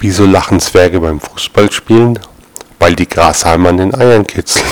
Wieso lachen Zwerge beim Fußballspielen? Weil die Grashalme an den Eiern kitzeln.